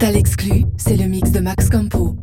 Total Exclu, c'est le mix de Max Campo.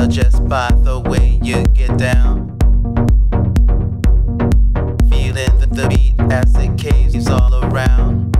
tell just by the way you get down. Feeling the, the beat as it caves all around.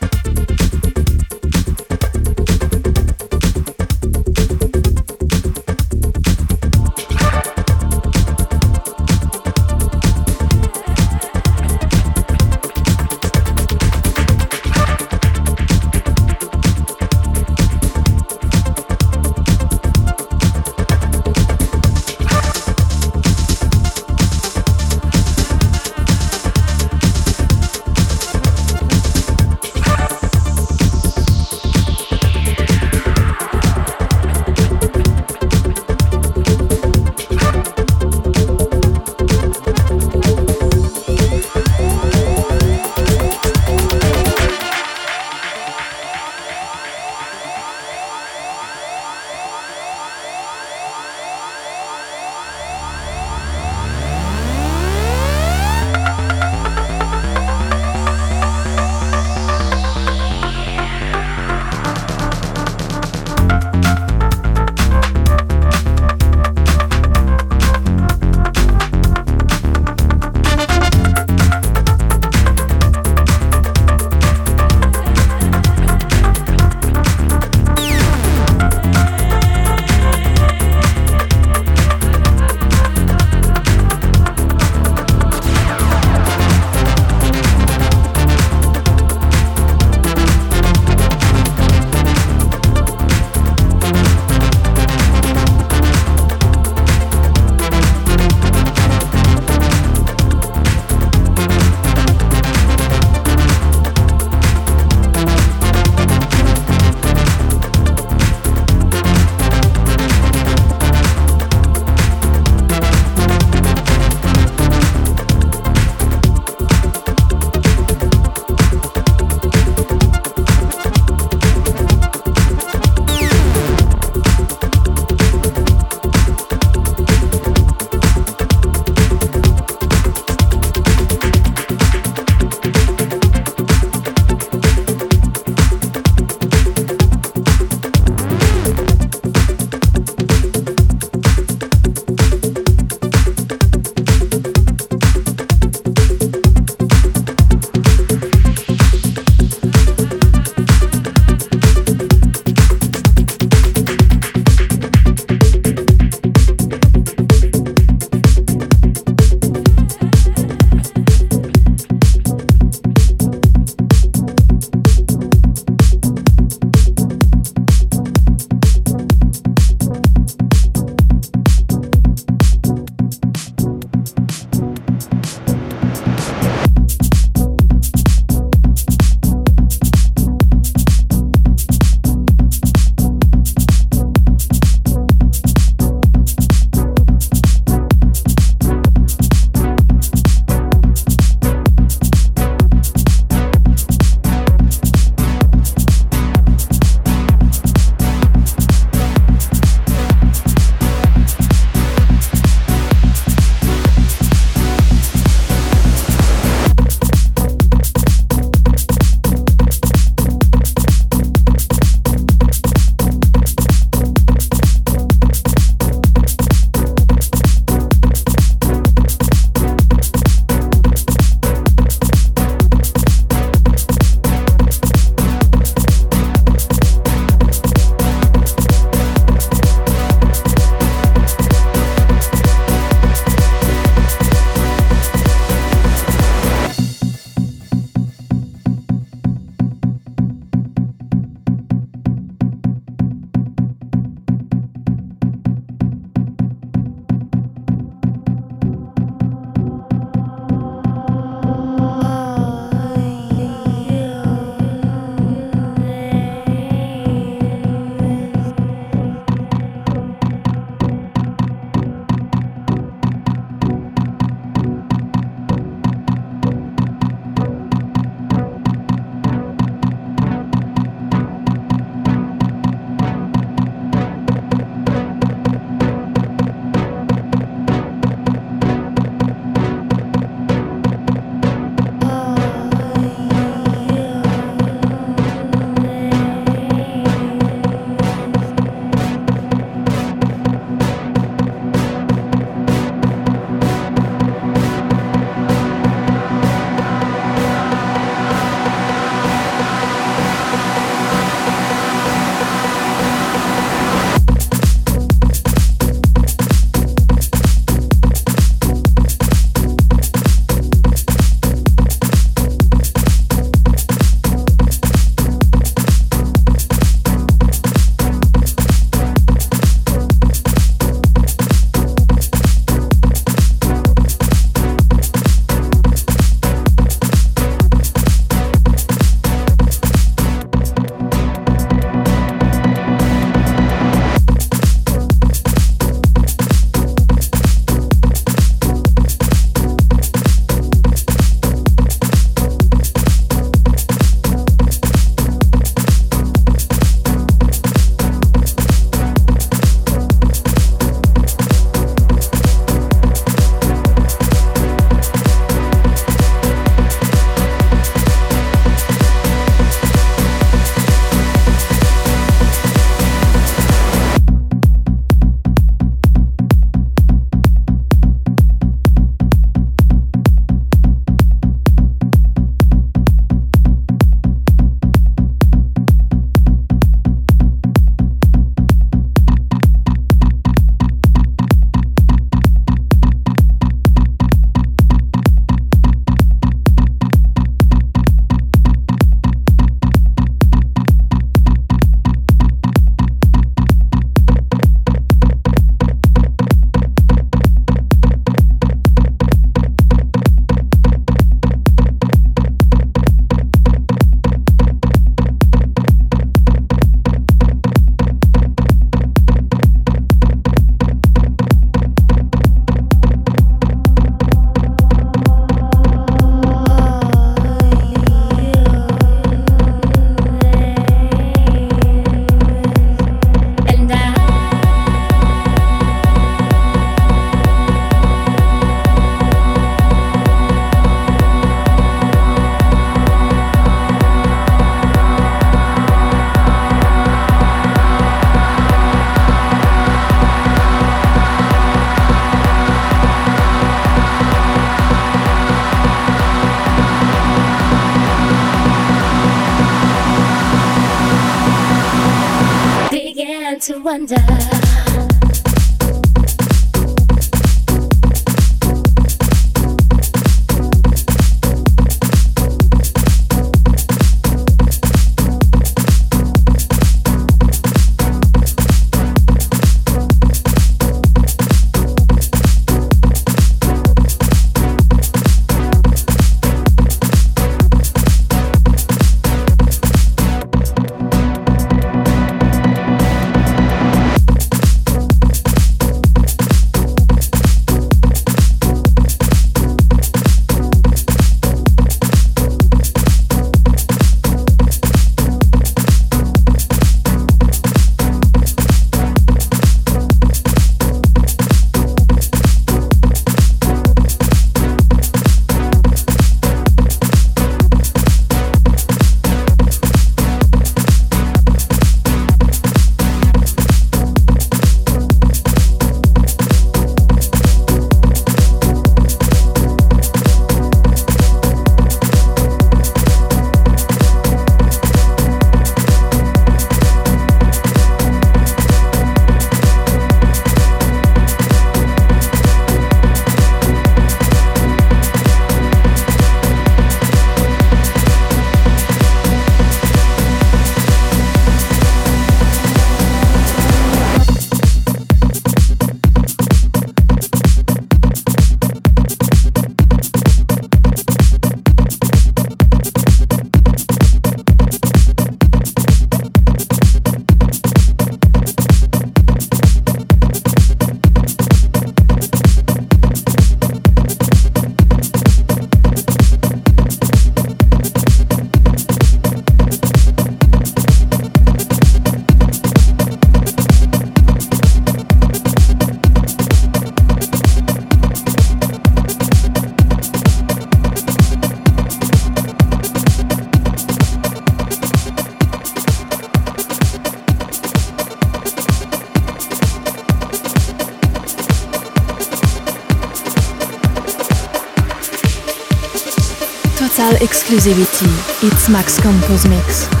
Exclusivity. It's Max Campos Mix.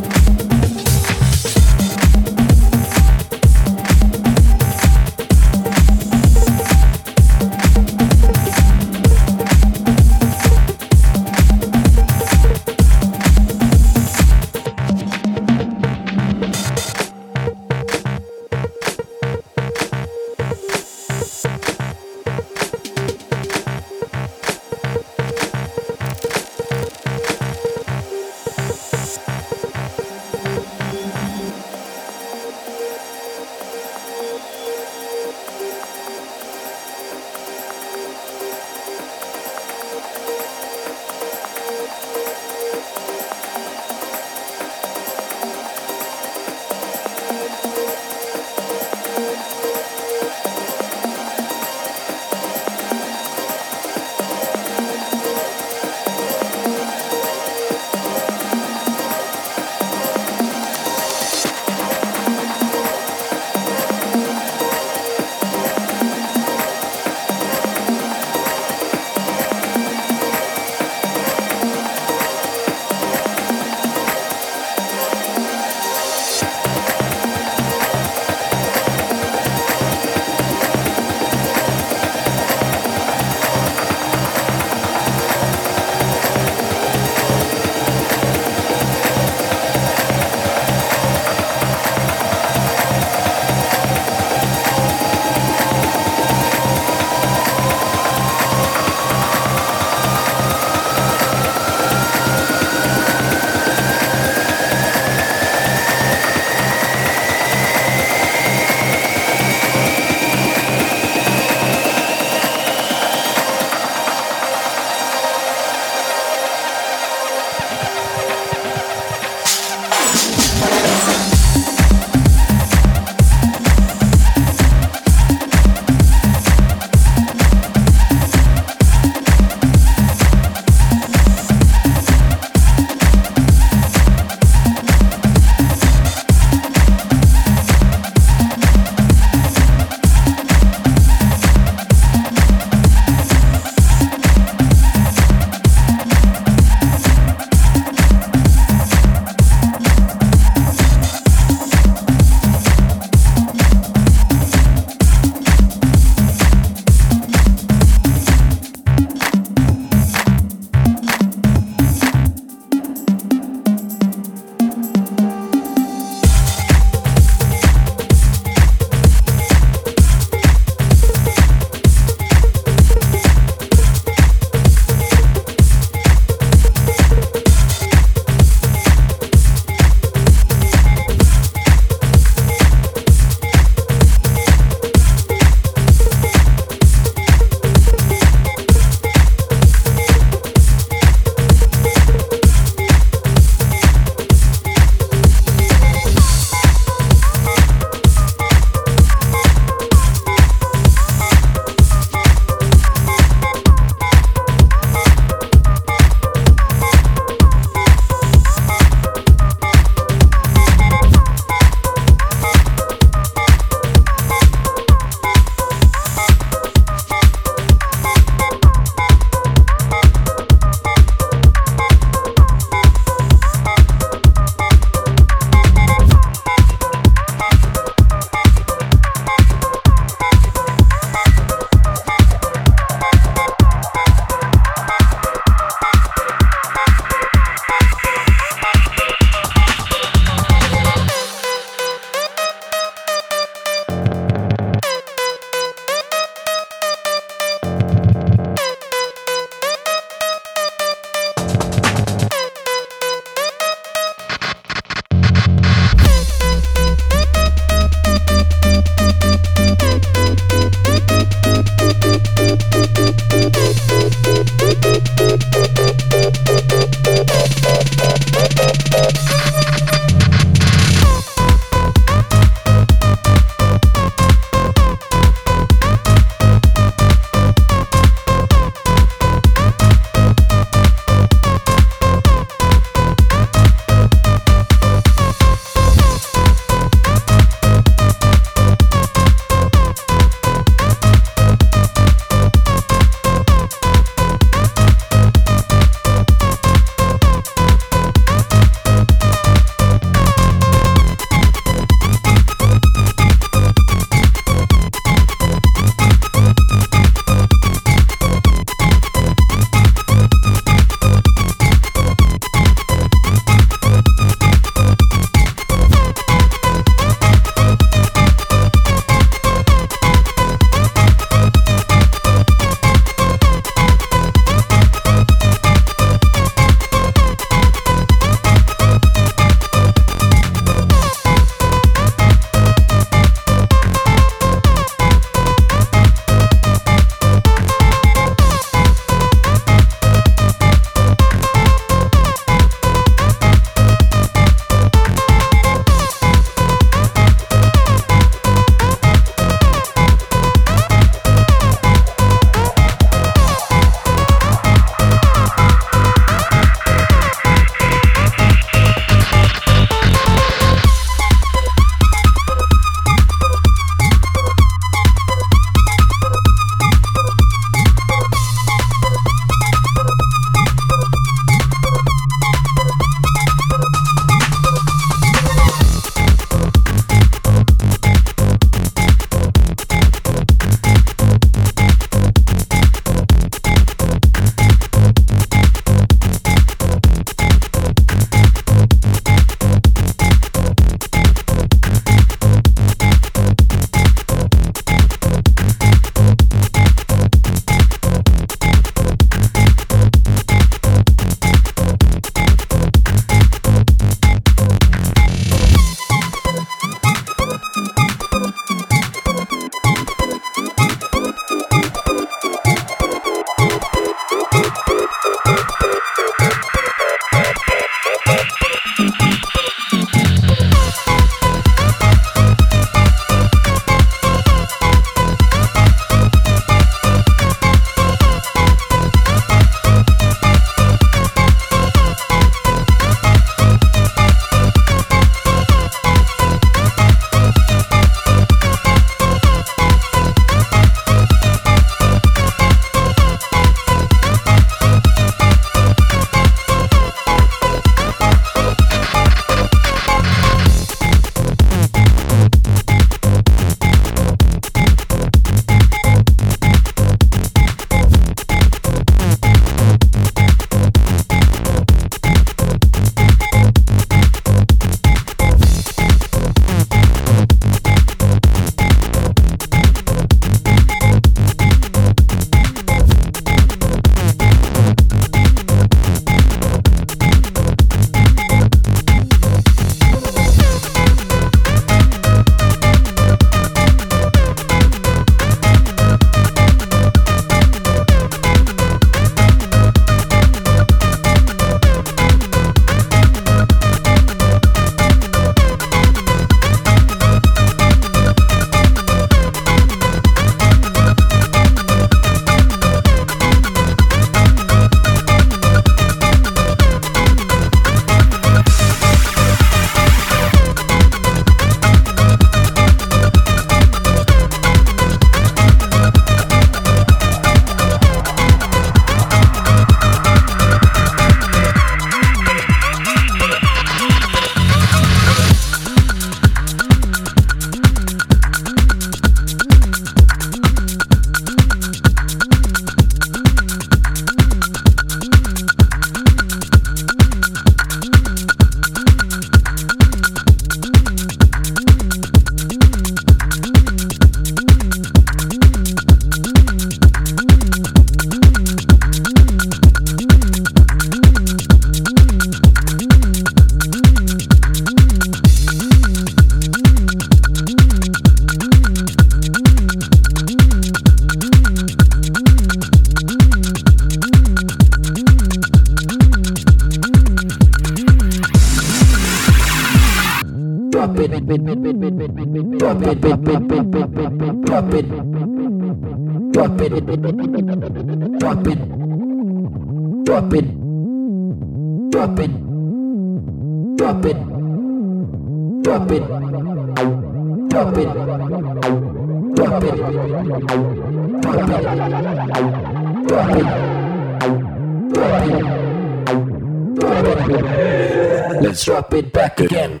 up and back again.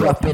Again.